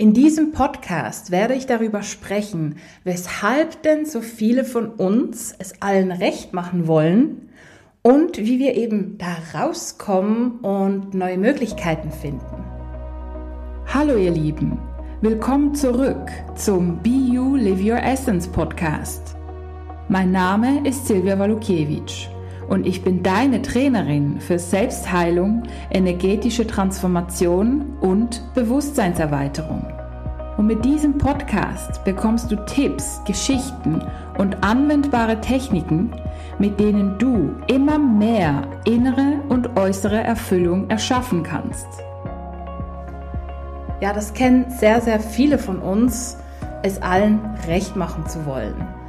In diesem Podcast werde ich darüber sprechen, weshalb denn so viele von uns es allen recht machen wollen und wie wir eben da rauskommen und neue Möglichkeiten finden. Hallo ihr Lieben, willkommen zurück zum Be You Live Your Essence Podcast. Mein Name ist Silvia Walukiewicz und ich bin deine Trainerin für Selbstheilung, energetische Transformation und Bewusstseinserweiterung. Und mit diesem Podcast bekommst du Tipps, Geschichten und anwendbare Techniken, mit denen du immer mehr innere und äußere Erfüllung erschaffen kannst. Ja, das kennen sehr, sehr viele von uns, es allen recht machen zu wollen.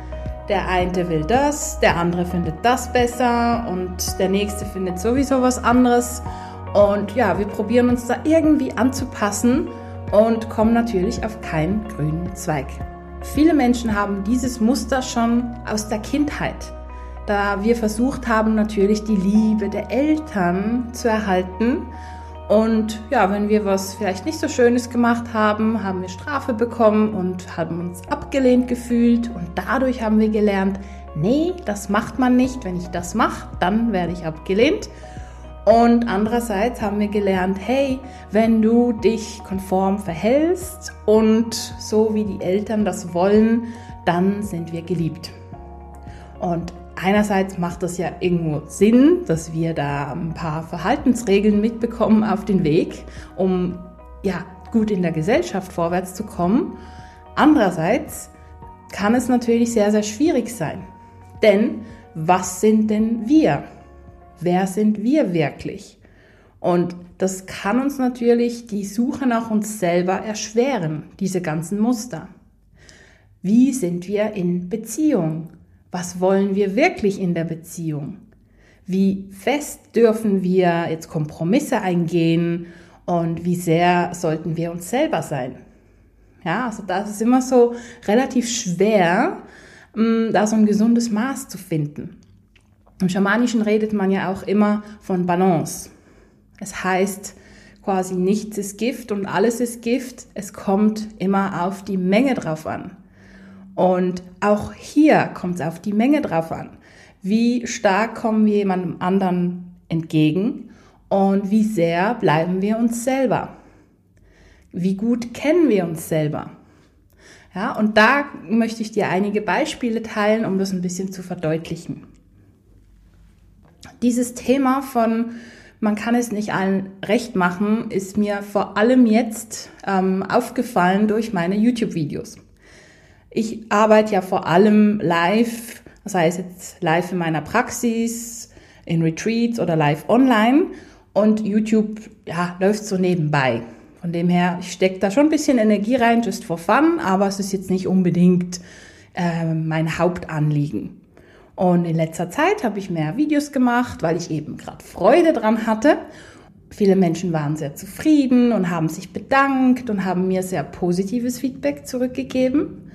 Der eine will das, der andere findet das besser und der nächste findet sowieso was anderes. Und ja, wir probieren uns da irgendwie anzupassen und kommen natürlich auf keinen grünen Zweig. Viele Menschen haben dieses Muster schon aus der Kindheit, da wir versucht haben, natürlich die Liebe der Eltern zu erhalten und ja, wenn wir was vielleicht nicht so Schönes gemacht haben, haben wir Strafe bekommen und haben uns abgelehnt gefühlt. Und dadurch haben wir gelernt, nee, das macht man nicht. Wenn ich das mache, dann werde ich abgelehnt. Und andererseits haben wir gelernt, hey, wenn du dich konform verhältst und so wie die Eltern das wollen, dann sind wir geliebt. Und einerseits macht das ja irgendwo Sinn, dass wir da ein paar Verhaltensregeln mitbekommen auf den Weg, um ja gut in der Gesellschaft vorwärts zu kommen. Andererseits kann es natürlich sehr, sehr schwierig sein. Denn was sind denn wir? Wer sind wir wirklich? Und das kann uns natürlich die Suche nach uns selber erschweren, diese ganzen Muster. Wie sind wir in Beziehung? Was wollen wir wirklich in der Beziehung? Wie fest dürfen wir jetzt Kompromisse eingehen und wie sehr sollten wir uns selber sein? Ja, also das ist immer so relativ schwer, mm, da so ein gesundes Maß zu finden. Im Schamanischen redet man ja auch immer von Balance. Es heißt quasi nichts ist Gift und alles ist Gift. Es kommt immer auf die Menge drauf an. Und auch hier kommt es auf die Menge drauf an. Wie stark kommen wir jemandem anderen entgegen und wie sehr bleiben wir uns selber? Wie gut kennen wir uns selber? Ja, und da möchte ich dir einige Beispiele teilen, um das ein bisschen zu verdeutlichen. Dieses Thema von man kann es nicht allen recht machen, ist mir vor allem jetzt ähm, aufgefallen durch meine YouTube-Videos. Ich arbeite ja vor allem live, das heißt jetzt live in meiner Praxis, in Retreats oder live online und YouTube ja, läuft so nebenbei. Von dem her, ich stecke da schon ein bisschen Energie rein, just for fun, aber es ist jetzt nicht unbedingt äh, mein Hauptanliegen. Und in letzter Zeit habe ich mehr Videos gemacht, weil ich eben gerade Freude dran hatte. Viele Menschen waren sehr zufrieden und haben sich bedankt und haben mir sehr positives Feedback zurückgegeben.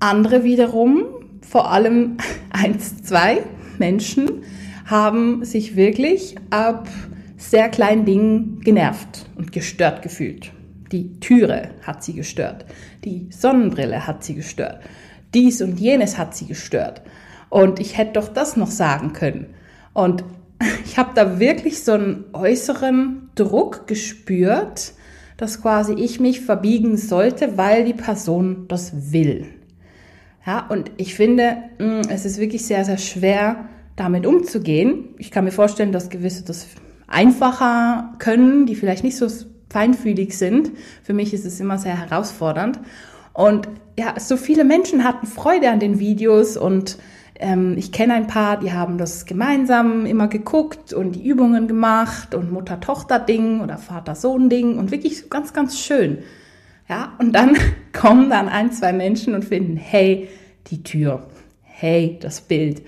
Andere wiederum, vor allem eins, zwei Menschen, haben sich wirklich ab sehr kleinen Dingen genervt und gestört gefühlt. Die Türe hat sie gestört. Die Sonnenbrille hat sie gestört. Dies und jenes hat sie gestört. Und ich hätte doch das noch sagen können. Und ich habe da wirklich so einen äußeren Druck gespürt, dass quasi ich mich verbiegen sollte, weil die Person das will. Ja, und ich finde, mm, es ist wirklich sehr, sehr schwer, damit umzugehen. Ich kann mir vorstellen, dass gewisse das einfacher können, die vielleicht nicht so feinfühlig sind. Für mich ist es immer sehr herausfordernd. Und ja, so viele Menschen hatten Freude an den Videos und ähm, ich kenne ein paar, die haben das gemeinsam immer geguckt und die Übungen gemacht und Mutter-Tochter-Ding oder Vater-Sohn-Ding und wirklich ganz, ganz schön. Ja, und dann kommen dann ein, zwei Menschen und finden, hey, die Tür, hey, das Bild.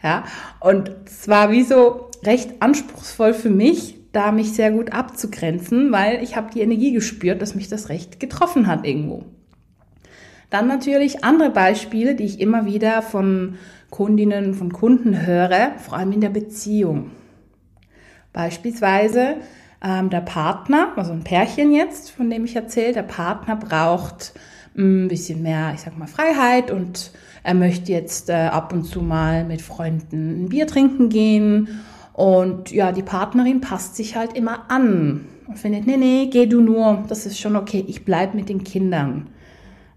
Ja, und es war wie so recht anspruchsvoll für mich, da mich sehr gut abzugrenzen, weil ich habe die Energie gespürt, dass mich das recht getroffen hat irgendwo. Dann natürlich andere Beispiele, die ich immer wieder von Kundinnen, von Kunden höre, vor allem in der Beziehung. Beispielsweise ähm, der Partner, also ein Pärchen jetzt, von dem ich erzähle, der Partner braucht mm, ein bisschen mehr, ich sag mal, Freiheit und er möchte jetzt äh, ab und zu mal mit Freunden ein Bier trinken gehen. Und ja, die Partnerin passt sich halt immer an und findet, nee, nee, geh du nur, das ist schon okay, ich bleib mit den Kindern.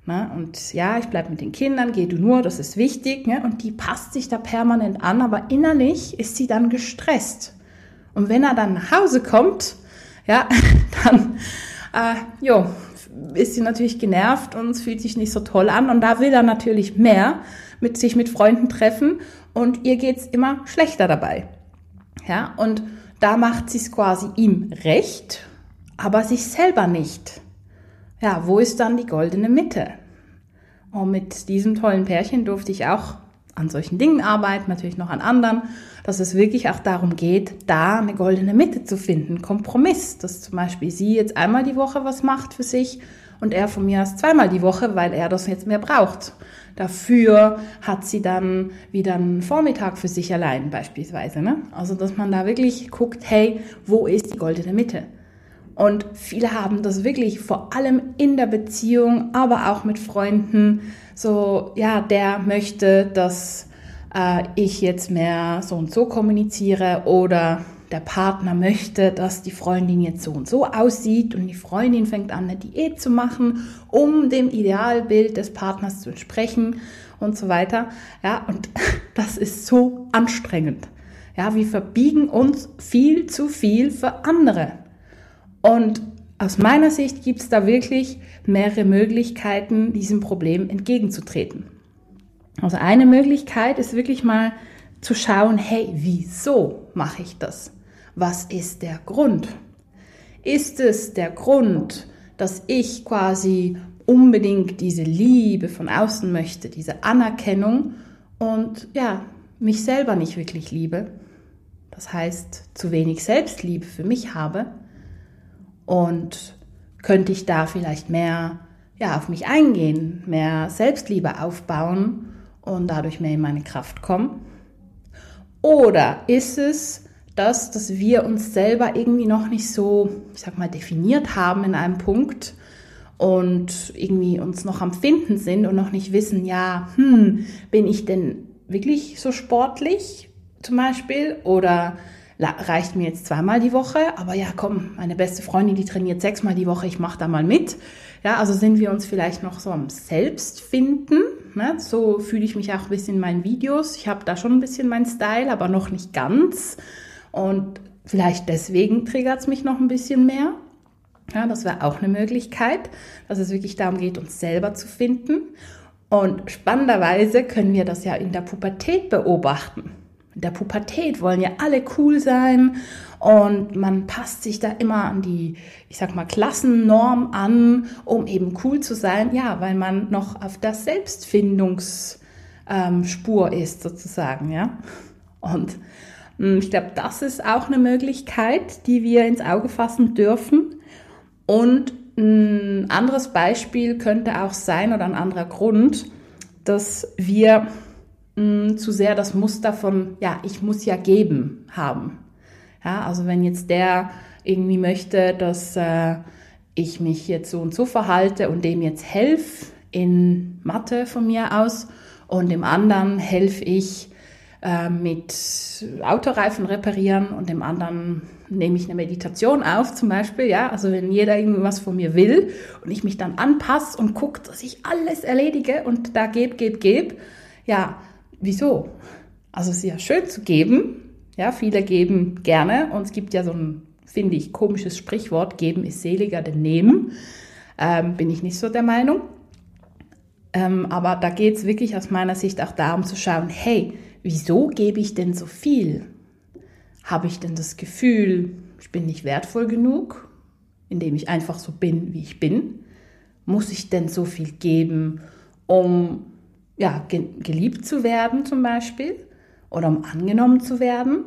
Ne? Und ja, ich bleib mit den Kindern, geh du nur, das ist wichtig. Ne? Und die passt sich da permanent an, aber innerlich ist sie dann gestresst. Und wenn er dann nach Hause kommt, ja, dann, äh, jo, ist sie natürlich genervt und es fühlt sich nicht so toll an. Und da will er natürlich mehr mit sich mit Freunden treffen und ihr geht's immer schlechter dabei. Ja, und da macht sie es quasi ihm recht, aber sich selber nicht. Ja, wo ist dann die goldene Mitte? Und mit diesem tollen Pärchen durfte ich auch an solchen Dingen arbeiten, natürlich noch an anderen, dass es wirklich auch darum geht, da eine goldene Mitte zu finden, Kompromiss, dass zum Beispiel sie jetzt einmal die Woche was macht für sich und er von mir aus zweimal die Woche, weil er das jetzt mehr braucht. Dafür hat sie dann wieder einen Vormittag für sich allein beispielsweise. Ne? Also dass man da wirklich guckt, hey, wo ist die goldene Mitte? Und viele haben das wirklich vor allem in der Beziehung, aber auch mit Freunden, so, ja, der möchte, dass äh, ich jetzt mehr so und so kommuniziere oder der Partner möchte, dass die Freundin jetzt so und so aussieht und die Freundin fängt an, eine Diät zu machen, um dem Idealbild des Partners zu entsprechen und so weiter. Ja, und das ist so anstrengend. Ja, wir verbiegen uns viel zu viel für andere. Und aus meiner Sicht gibt es da wirklich mehrere Möglichkeiten, diesem Problem entgegenzutreten. Also eine Möglichkeit ist wirklich mal zu schauen, hey, wieso mache ich das? Was ist der Grund? Ist es der Grund, dass ich quasi unbedingt diese Liebe von außen möchte, diese Anerkennung und ja, mich selber nicht wirklich liebe? Das heißt, zu wenig Selbstliebe für mich habe und könnte ich da vielleicht mehr ja, auf mich eingehen, mehr Selbstliebe aufbauen und dadurch mehr in meine Kraft kommen? Oder ist es das, dass wir uns selber irgendwie noch nicht so, ich sag mal, definiert haben in einem Punkt und irgendwie uns noch am Finden sind und noch nicht wissen, ja, hm, bin ich denn wirklich so sportlich zum Beispiel? Oder reicht mir jetzt zweimal die Woche, aber ja, komm, meine beste Freundin, die trainiert sechsmal die Woche, ich mache da mal mit. Ja, also sind wir uns vielleicht noch so am Selbstfinden. Ne? So fühle ich mich auch ein bisschen in meinen Videos. Ich habe da schon ein bisschen meinen Style, aber noch nicht ganz. Und vielleicht deswegen triggert es mich noch ein bisschen mehr. Ja, das wäre auch eine Möglichkeit, dass es wirklich darum geht, uns selber zu finden. Und spannenderweise können wir das ja in der Pubertät beobachten in der Pubertät wollen ja alle cool sein und man passt sich da immer an die, ich sag mal, Klassennorm an, um eben cool zu sein. Ja, weil man noch auf der Selbstfindungsspur ist, sozusagen, ja. Und hm, ich glaube, das ist auch eine Möglichkeit, die wir ins Auge fassen dürfen. Und ein anderes Beispiel könnte auch sein oder ein anderer Grund, dass wir mh, zu sehr das Muster von, ja, ich muss ja geben haben. Ja, also wenn jetzt der irgendwie möchte, dass äh, ich mich jetzt so und so verhalte und dem jetzt helfe in Mathe von mir aus und dem anderen helfe ich äh, mit Autoreifen reparieren und dem anderen nehme ich eine Meditation auf zum Beispiel, ja, also wenn jeder irgendwas von mir will und ich mich dann anpasse und gucke, dass ich alles erledige und da gebe, gebe, gebe, ja, wieso? Also es ist ja schön zu geben. Ja, viele geben gerne und es gibt ja so ein, finde ich, komisches Sprichwort, geben ist seliger denn nehmen. Ähm, bin ich nicht so der Meinung. Ähm, aber da geht es wirklich aus meiner Sicht auch darum zu schauen, hey, wieso gebe ich denn so viel? Habe ich denn das Gefühl, ich bin nicht wertvoll genug, indem ich einfach so bin, wie ich bin? Muss ich denn so viel geben, um ja, geliebt zu werden zum Beispiel oder um angenommen zu werden?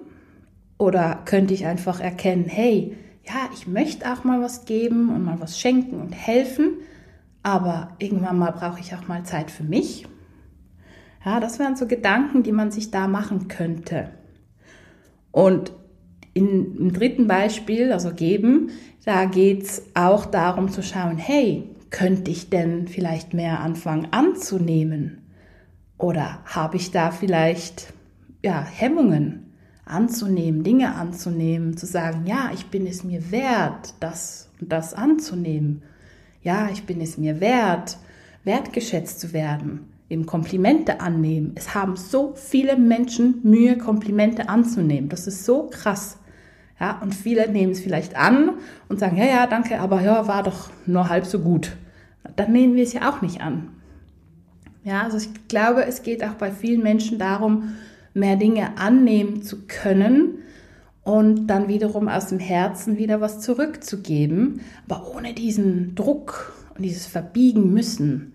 Oder könnte ich einfach erkennen, hey, ja, ich möchte auch mal was geben und mal was schenken und helfen, aber irgendwann mal brauche ich auch mal Zeit für mich. Ja, das wären so Gedanken, die man sich da machen könnte. Und in, im dritten Beispiel, also geben, da geht's auch darum zu schauen, hey, könnte ich denn vielleicht mehr anfangen anzunehmen? Oder habe ich da vielleicht ja, Hemmungen anzunehmen, Dinge anzunehmen, zu sagen, ja, ich bin es mir wert, das und das anzunehmen. Ja, ich bin es mir wert, wertgeschätzt zu werden, eben Komplimente annehmen. Es haben so viele Menschen Mühe, Komplimente anzunehmen. Das ist so krass. Ja, und viele nehmen es vielleicht an und sagen, ja, ja, danke, aber ja, war doch nur halb so gut. Dann nehmen wir es ja auch nicht an. Ja, also ich glaube, es geht auch bei vielen Menschen darum, mehr Dinge annehmen zu können und dann wiederum aus dem Herzen wieder was zurückzugeben, aber ohne diesen Druck und dieses Verbiegen müssen.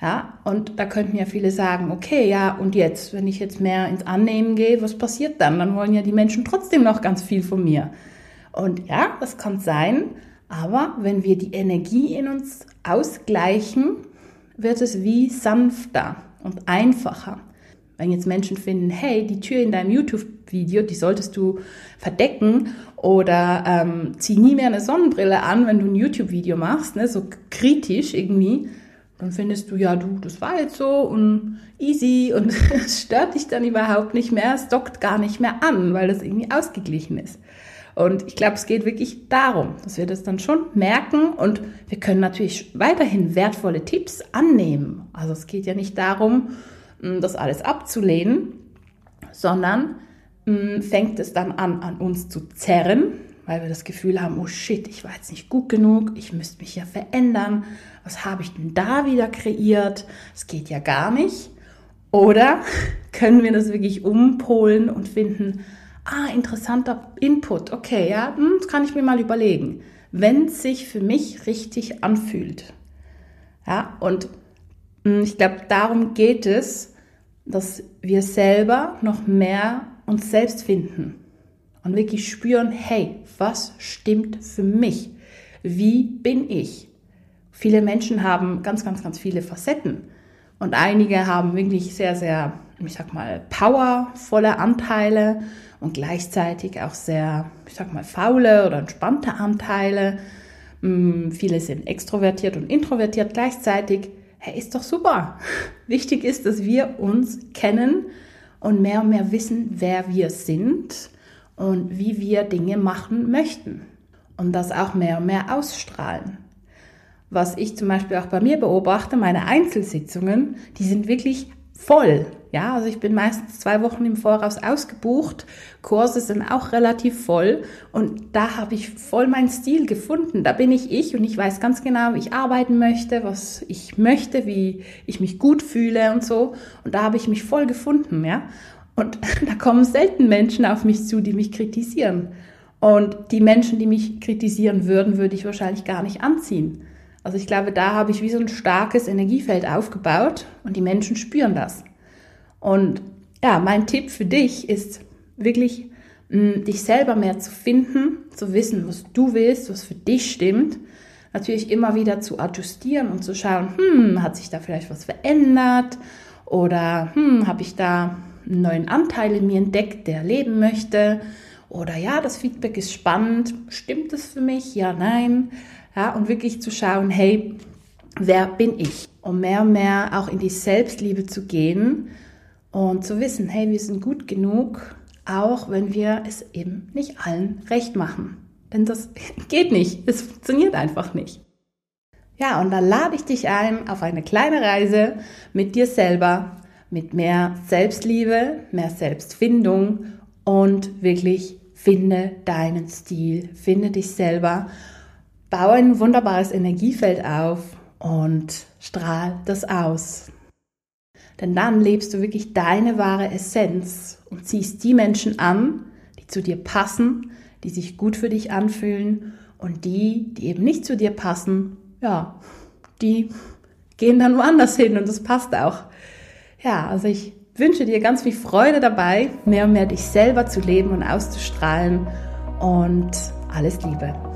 Ja, und da könnten ja viele sagen, okay, ja, und jetzt, wenn ich jetzt mehr ins Annehmen gehe, was passiert dann? Dann wollen ja die Menschen trotzdem noch ganz viel von mir. Und ja, das kann sein, aber wenn wir die Energie in uns ausgleichen, wird es wie sanfter und einfacher. Wenn jetzt Menschen finden, hey, die Tür in deinem YouTube-Video, die solltest du verdecken oder ähm, zieh nie mehr eine Sonnenbrille an, wenn du ein YouTube-Video machst, ne, so kritisch irgendwie, dann findest du, ja, du, das war jetzt so und easy und es stört dich dann überhaupt nicht mehr, es dockt gar nicht mehr an, weil das irgendwie ausgeglichen ist. Und ich glaube, es geht wirklich darum, dass wir das dann schon merken und wir können natürlich weiterhin wertvolle Tipps annehmen. Also es geht ja nicht darum, das alles abzulehnen, sondern fängt es dann an, an uns zu zerren, weil wir das Gefühl haben, oh shit, ich war jetzt nicht gut genug, ich müsste mich ja verändern, was habe ich denn da wieder kreiert, es geht ja gar nicht. Oder können wir das wirklich umpolen und finden, ah, interessanter Input, okay, ja, hm, das kann ich mir mal überlegen, wenn es sich für mich richtig anfühlt. Ja, und hm, ich glaube, darum geht es, dass wir selber noch mehr uns selbst finden und wirklich spüren, hey, was stimmt für mich? Wie bin ich? Viele Menschen haben ganz, ganz, ganz viele Facetten und einige haben wirklich sehr, sehr, ich sag mal, powervolle Anteile und gleichzeitig auch sehr, ich sag mal, faule oder entspannte Anteile. Mm, viele sind extrovertiert und introvertiert gleichzeitig. Hey, ist doch super. Wichtig ist, dass wir uns kennen und mehr und mehr wissen, wer wir sind und wie wir Dinge machen möchten. Und das auch mehr und mehr ausstrahlen. Was ich zum Beispiel auch bei mir beobachte, meine Einzelsitzungen, die sind wirklich voll. Ja, also ich bin meistens zwei Wochen im Voraus ausgebucht. Kurse sind auch relativ voll und da habe ich voll meinen Stil gefunden. Da bin ich ich und ich weiß ganz genau, wie ich arbeiten möchte, was ich möchte, wie ich mich gut fühle und so. Und da habe ich mich voll gefunden, ja. Und da kommen selten Menschen auf mich zu, die mich kritisieren. Und die Menschen, die mich kritisieren würden, würde ich wahrscheinlich gar nicht anziehen. Also ich glaube, da habe ich wie so ein starkes Energiefeld aufgebaut und die Menschen spüren das. Und ja, mein Tipp für dich ist wirklich, mh, dich selber mehr zu finden, zu wissen, was du willst, was für dich stimmt. Natürlich immer wieder zu adjustieren und zu schauen, hm, hat sich da vielleicht was verändert oder hm, habe ich da einen neuen Anteil in mir entdeckt, der leben möchte. Oder ja, das Feedback ist spannend. Stimmt es für mich? Ja, nein. Ja, und wirklich zu schauen, hey, wer bin ich? Um mehr und mehr auch in die Selbstliebe zu gehen und zu wissen, hey, wir sind gut genug, auch wenn wir es eben nicht allen recht machen. Denn das geht nicht. Es funktioniert einfach nicht. Ja, und dann lade ich dich ein auf eine kleine Reise mit dir selber, mit mehr Selbstliebe, mehr Selbstfindung und wirklich finde deinen Stil, finde dich selber Baue ein wunderbares Energiefeld auf und strahl das aus. Denn dann lebst du wirklich deine wahre Essenz und ziehst die Menschen an, die zu dir passen, die sich gut für dich anfühlen und die, die eben nicht zu dir passen, ja, die gehen dann woanders hin und das passt auch. Ja, also ich wünsche dir ganz viel Freude dabei, mehr und mehr dich selber zu leben und auszustrahlen und alles Liebe.